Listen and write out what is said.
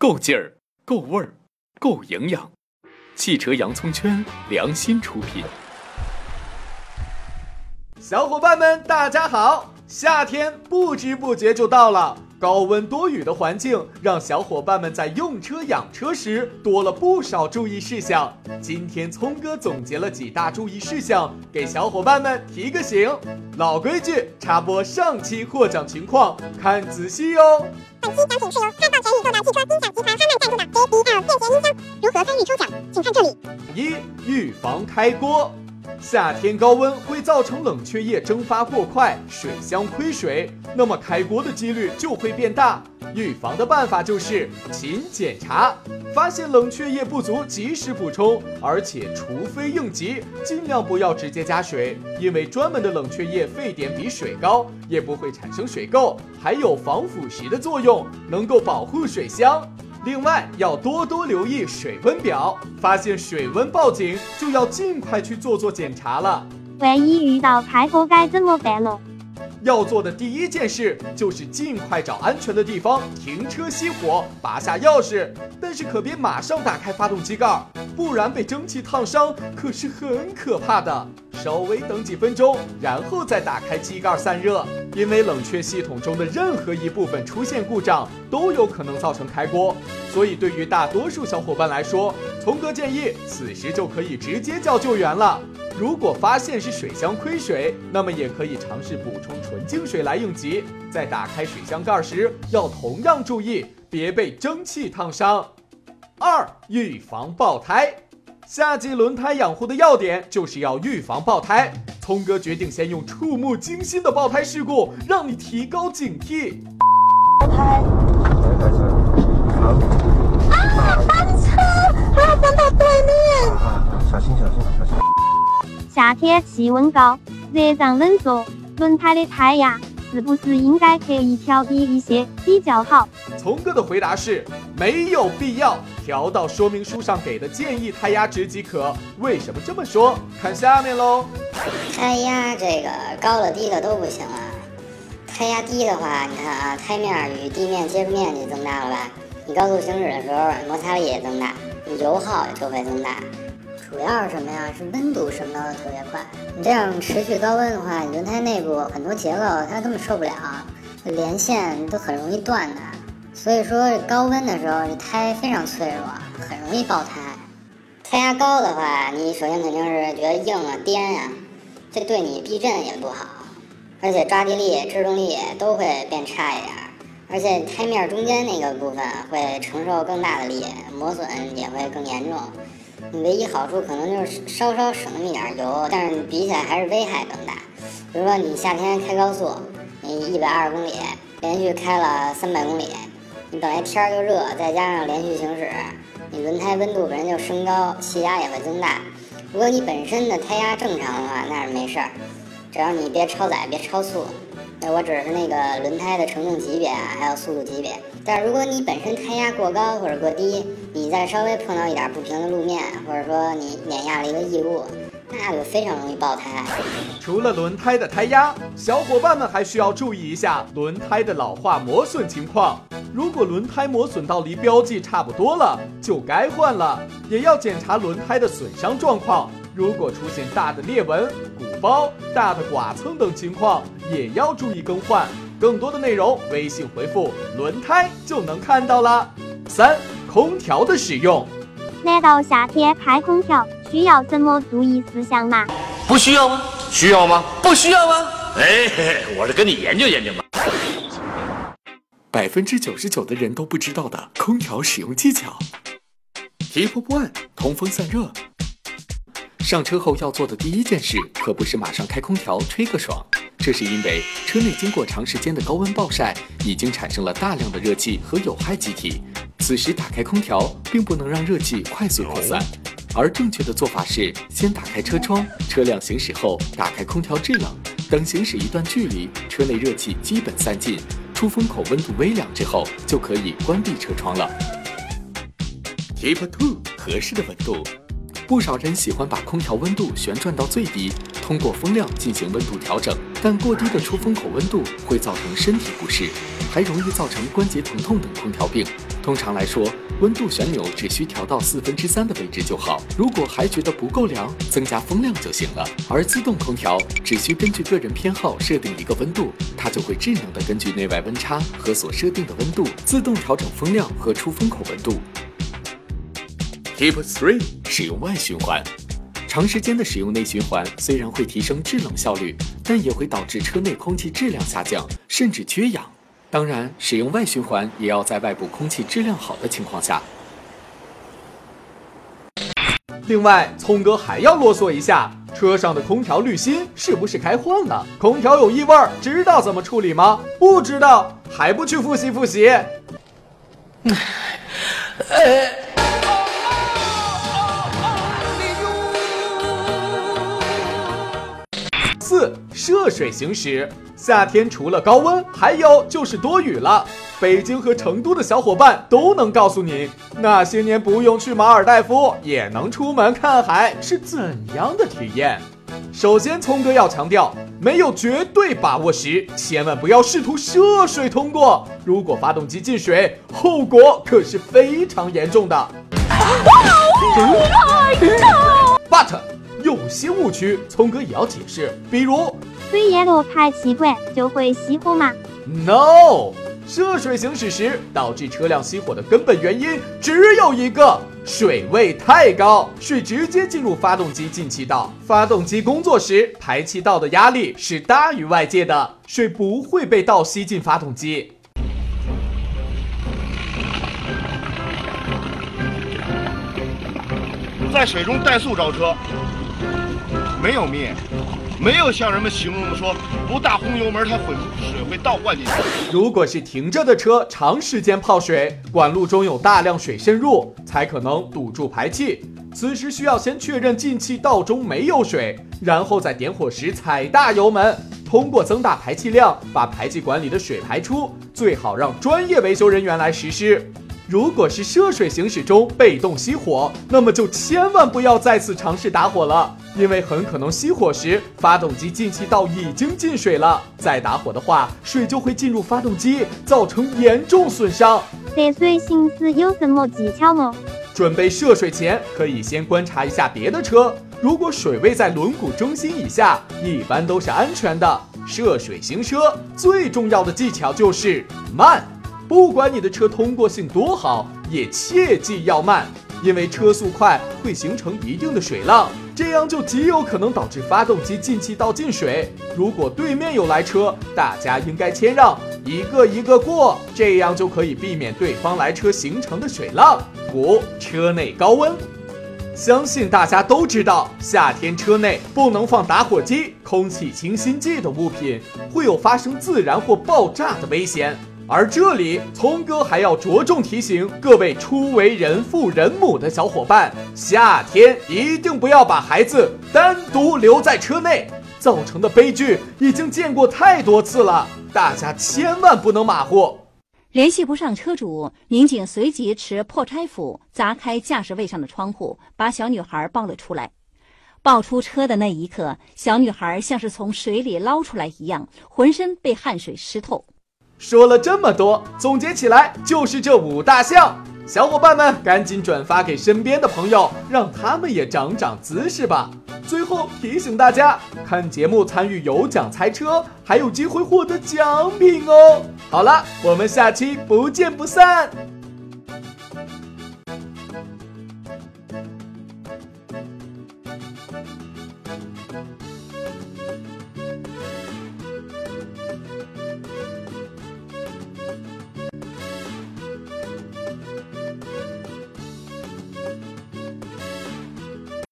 够劲儿，够味儿，够营养。汽车洋葱圈良心出品。小伙伴们，大家好！夏天不知不觉就到了。高温多雨的环境让小伙伴们在用车养车时多了不少注意事项。今天聪哥总结了几大注意事项，给小伙伴们提个醒。老规矩，插播上期获奖情况，看仔细哦。本期奖品是由汉道全宇宙的汽车音响集团哈曼赞助的 JBL 便携音箱。如何参与抽奖，请看这里。一、预防开锅。夏天高温会造成冷却液蒸发过快，水箱亏水，那么开锅的几率就会变大。预防的办法就是勤检查，发现冷却液不足及时补充，而且除非应急，尽量不要直接加水，因为专门的冷却液沸点比水高，也不会产生水垢，还有防腐蚀的作用，能够保护水箱。另外要多多留意水温表，发现水温报警就要尽快去做做检查了。万一遇到开锅该怎么办了？要做的第一件事就是尽快找安全的地方停车熄火，拔下钥匙，但是可别马上打开发动机盖，不然被蒸汽烫伤可是很可怕的。稍微等几分钟，然后再打开机盖散热，因为冷却系统中的任何一部分出现故障都有可能造成开锅，所以对于大多数小伙伴来说，聪哥建议此时就可以直接叫救援了。如果发现是水箱亏水，那么也可以尝试补充纯净水来应急。在打开水箱盖时，要同样注意，别被蒸汽烫伤。二、预防爆胎。夏季轮胎养护的要点就是要预防爆胎。聪哥决定先用触目惊心的爆胎事故，让你提高警惕。爆胎！夏天气温高，热胀冷缩，轮胎的胎压是不是应该刻意调低一些比较好？聪哥的回答是没有必要。调到说明书上给的建议胎压值即可。为什么这么说？看下面喽。胎压这个高了低了都不行啊。胎压低的话，你看啊，胎面与地面接触面积增大了吧？你高速行驶的时候摩擦力也增大，你油耗就会增大。主要是什么呀？是温度升高的特别快。你这样持续高温的话，你轮胎内部很多结构它根本受不了，连线都很容易断的。所以说，高温的时候，这胎非常脆弱，很容易爆胎。胎压高的话，你首先肯定是觉得硬啊、颠啊，这对你避震也不好，而且抓地力、制动力都会变差一点。而且胎面中间那个部分会承受更大的力，磨损也会更严重。你唯一好处可能就是稍稍省那么一点油，但是比起来还是危害更大。比如说你夏天开高速，你一百二十公里连续开了三百公里。你本来天儿就热，再加上连续行驶，你轮胎温度本身就升高，气压也会增大。如果你本身的胎压正常的话，那是没事儿，只要你别超载、别超速。那我指的是那个轮胎的承重级别啊，还有速度级别。但是如果你本身胎压过高或者过低，你再稍微碰到一点不平的路面，或者说你碾压了一个异物，那就非常容易爆胎。除了轮胎的胎压，小伙伴们还需要注意一下轮胎的老化磨损情况。如果轮胎磨损到离标记差不多了，就该换了。也要检查轮胎的损伤状况，如果出现大的裂纹、鼓包、大的剐蹭等情况，也要注意更换。更多的内容，微信回复“轮胎”就能看到了。三、空调的使用。难道夏天开空调需要什么注意事项吗？不需要吗？需要吗？不需要吗？哎，我是跟你研究研究嘛。百分之九十九的人都不知道的空调使用技巧。Tip One：通风散热。上车后要做的第一件事，可不是马上开空调吹个爽，这是因为车内经过长时间的高温暴晒，已经产生了大量的热气和有害气体。此时打开空调，并不能让热气快速扩散，而正确的做法是先打开车窗，车辆行驶后打开空调制冷，等行驶一段距离，车内热气基本散尽。出风口温度微凉之后，就可以关闭车窗了。Tip Two：合适的温度。不少人喜欢把空调温度旋转到最低，通过风量进行温度调整，但过低的出风口温度会造成身体不适，还容易造成关节疼痛等空调病。通常来说，温度旋钮只需调到四分之三的位置就好。如果还觉得不够凉，增加风量就行了。而自动空调只需根据个人偏好设定一个温度，它就会智能的根据内外温差和所设定的温度自动调整风量和出风口温度。Tip Three：使用外循环。长时间的使用内循环虽然会提升制冷效率，但也会导致车内空气质量下降，甚至缺氧。当然，使用外循环也要在外部空气质量好的情况下。另外，聪哥还要啰嗦一下，车上的空调滤芯是不是该换了？空调有异味，知道怎么处理吗？不知道，还不去复习复习？四涉水行驶，夏天除了高温，还有就是多雨了。北京和成都的小伙伴都能告诉你，那些年不用去马尔代夫也能出门看海是怎样的体验。首先，聪哥要强调，没有绝对把握时，千万不要试图涉水通过。如果发动机进水，后果可是非常严重的。But 有些误区，聪哥也要解释，比如水淹了排气管就会熄火吗？No，涉水行驶时导致车辆熄火的根本原因只有一个：水位太高，水直接进入发动机进气道，发动机工作时排气道的压力是大于外界的，水不会被倒吸进发动机。在水中怠速着车。没有灭，没有像人们形容的说不大轰油门，它混水会倒灌进去。如果是停着的车，长时间泡水，管路中有大量水渗入，才可能堵住排气。此时需要先确认进气道中没有水，然后在点火时踩大油门，通过增大排气量把排气管里的水排出。最好让专业维修人员来实施。如果是涉水行驶中被动熄火，那么就千万不要再次尝试打火了，因为很可能熄火时发动机进气道已经进水了，再打火的话，水就会进入发动机，造成严重损伤。涉水行驶有什么技巧呢？准备涉水前，可以先观察一下别的车，如果水位在轮毂中心以下，一般都是安全的。涉水行车最重要的技巧就是慢。不管你的车通过性多好，也切记要慢，因为车速快会形成一定的水浪，这样就极有可能导致发动机进气道进水。如果对面有来车，大家应该谦让，一个一个过，这样就可以避免对方来车形成的水浪。五、车内高温，相信大家都知道，夏天车内不能放打火机、空气清新剂等物品，会有发生自燃或爆炸的危险。而这里，聪哥还要着重提醒各位初为人父人母的小伙伴，夏天一定不要把孩子单独留在车内，造成的悲剧已经见过太多次了，大家千万不能马虎。联系不上车主，民警随即持破拆斧砸开驾驶位上的窗户，把小女孩抱了出来。抱出车的那一刻，小女孩像是从水里捞出来一样，浑身被汗水湿透。说了这么多，总结起来就是这五大项。小伙伴们，赶紧转发给身边的朋友，让他们也长长姿势吧。最后提醒大家，看节目参与有奖猜车，还有机会获得奖品哦。好了，我们下期不见不散。